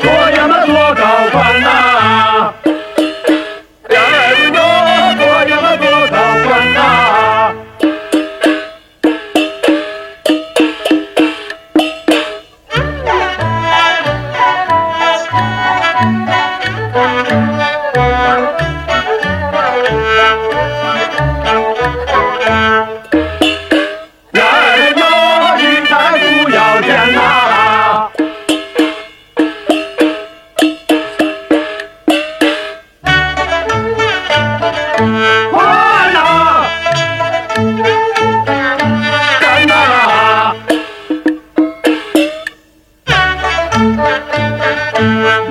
做呀嘛做高官呐？Thank you.